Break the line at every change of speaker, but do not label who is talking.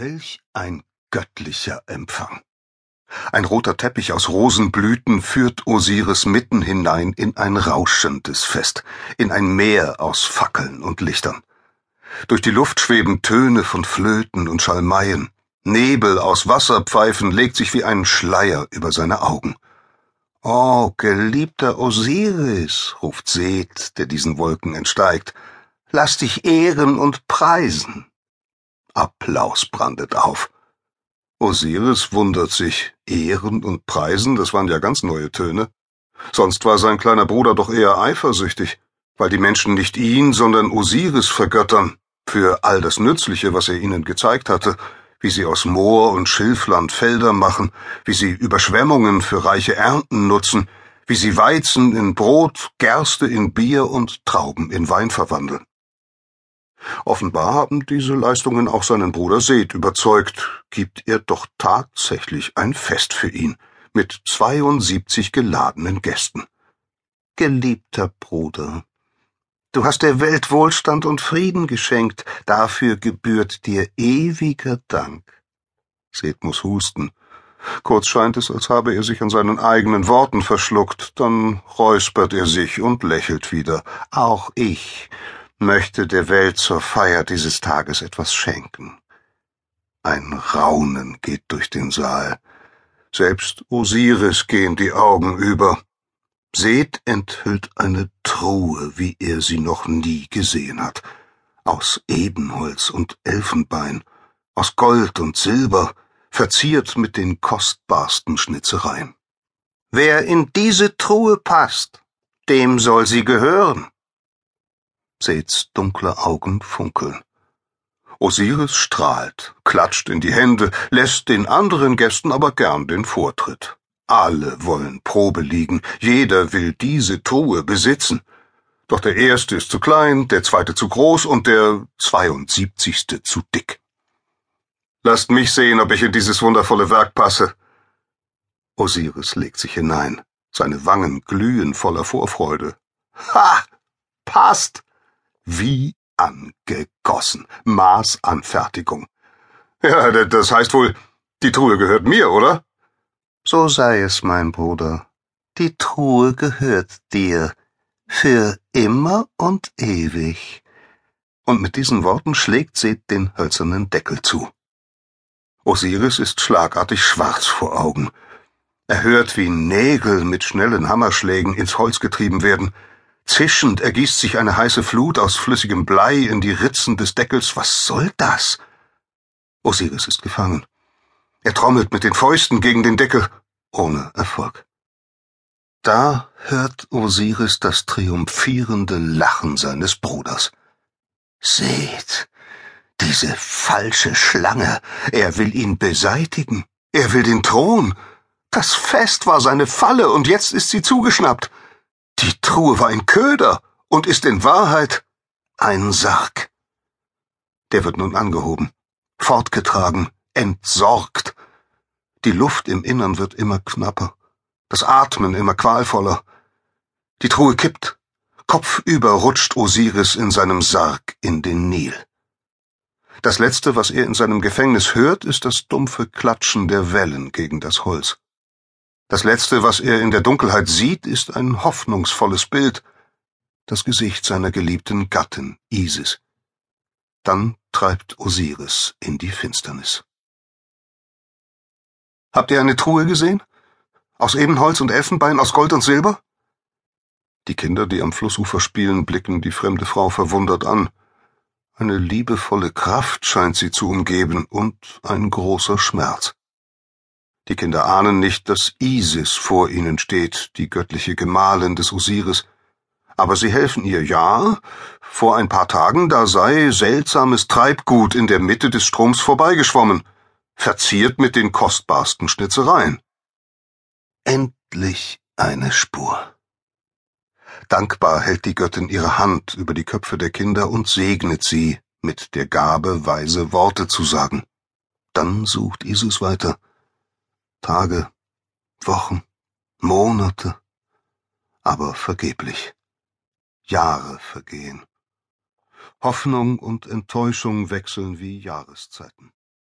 Welch ein göttlicher Empfang! Ein roter Teppich aus Rosenblüten führt Osiris mitten hinein in ein rauschendes Fest, in ein Meer aus Fackeln und Lichtern. Durch die Luft schweben Töne von Flöten und Schalmeien. Nebel aus Wasserpfeifen legt sich wie ein Schleier über seine Augen. Oh, geliebter Osiris, ruft Seth, der diesen Wolken entsteigt, lass dich ehren und preisen. Applaus brandet auf. Osiris wundert sich. Ehren und Preisen, das waren ja ganz neue Töne. Sonst war sein kleiner Bruder doch eher eifersüchtig, weil die Menschen nicht ihn, sondern Osiris vergöttern, für all das Nützliche, was er ihnen gezeigt hatte, wie sie aus Moor und Schilfland Felder machen, wie sie Überschwemmungen für reiche Ernten nutzen, wie sie Weizen in Brot, Gerste in Bier und Trauben in Wein verwandeln. Offenbar haben diese Leistungen auch seinen Bruder Seth überzeugt, gibt er doch tatsächlich ein Fest für ihn, mit 72 geladenen Gästen. Geliebter Bruder, du hast der Welt Wohlstand und Frieden geschenkt, dafür gebührt dir ewiger Dank. Seth muss husten. Kurz scheint es, als habe er sich an seinen eigenen Worten verschluckt, dann räuspert er sich und lächelt wieder. Auch ich möchte der Welt zur Feier dieses Tages etwas schenken. Ein Raunen geht durch den Saal. Selbst Osiris gehen die Augen über. Seth enthüllt eine Truhe, wie er sie noch nie gesehen hat. Aus Ebenholz und Elfenbein, aus Gold und Silber, verziert mit den kostbarsten Schnitzereien. Wer in diese Truhe passt, dem soll sie gehören. Seths dunkle Augen funkeln. Osiris strahlt, klatscht in die Hände, lässt den anderen Gästen aber gern den Vortritt. Alle wollen Probe liegen, jeder will diese Truhe besitzen. Doch der erste ist zu klein, der zweite zu groß und der zweiundsiebzigste zu dick. Lasst mich sehen, ob ich in dieses wundervolle Werk passe. Osiris legt sich hinein. Seine Wangen glühen voller Vorfreude. Ha! Passt! Wie angegossen. Maßanfertigung. Ja, das heißt wohl, die Truhe gehört mir, oder? So sei es, mein Bruder. Die Truhe gehört dir. Für immer und ewig. Und mit diesen Worten schlägt Seth den hölzernen Deckel zu. Osiris ist schlagartig schwarz vor Augen. Er hört, wie Nägel mit schnellen Hammerschlägen ins Holz getrieben werden, Zischend ergießt sich eine heiße Flut aus flüssigem Blei in die Ritzen des Deckels. Was soll das? Osiris ist gefangen. Er trommelt mit den Fäusten gegen den Deckel, ohne Erfolg. Da hört Osiris das triumphierende Lachen seines Bruders. Seht, diese falsche Schlange, er will ihn beseitigen, er will den Thron. Das Fest war seine Falle, und jetzt ist sie zugeschnappt. Die Truhe war ein Köder und ist in Wahrheit ein Sarg. Der wird nun angehoben, fortgetragen, entsorgt. Die Luft im Innern wird immer knapper, das Atmen immer qualvoller. Die Truhe kippt, kopfüber rutscht Osiris in seinem Sarg in den Nil. Das Letzte, was er in seinem Gefängnis hört, ist das dumpfe Klatschen der Wellen gegen das Holz. Das Letzte, was er in der Dunkelheit sieht, ist ein hoffnungsvolles Bild, das Gesicht seiner geliebten Gattin Isis. Dann treibt Osiris in die Finsternis. Habt ihr eine Truhe gesehen? Aus Ebenholz und Elfenbein, aus Gold und Silber? Die Kinder, die am Flussufer spielen, blicken die fremde Frau verwundert an. Eine liebevolle Kraft scheint sie zu umgeben und ein großer Schmerz. Die Kinder ahnen nicht, dass Isis vor ihnen steht, die göttliche Gemahlin des Osiris. Aber sie helfen ihr, ja. Vor ein paar Tagen, da sei seltsames Treibgut in der Mitte des Stroms vorbeigeschwommen, verziert mit den kostbarsten Schnitzereien. Endlich eine Spur. Dankbar hält die Göttin ihre Hand über die Köpfe der Kinder und segnet sie mit der Gabe, weise Worte zu sagen. Dann sucht Isis weiter. Tage, Wochen, Monate, aber vergeblich. Jahre vergehen. Hoffnung und Enttäuschung wechseln wie Jahreszeiten.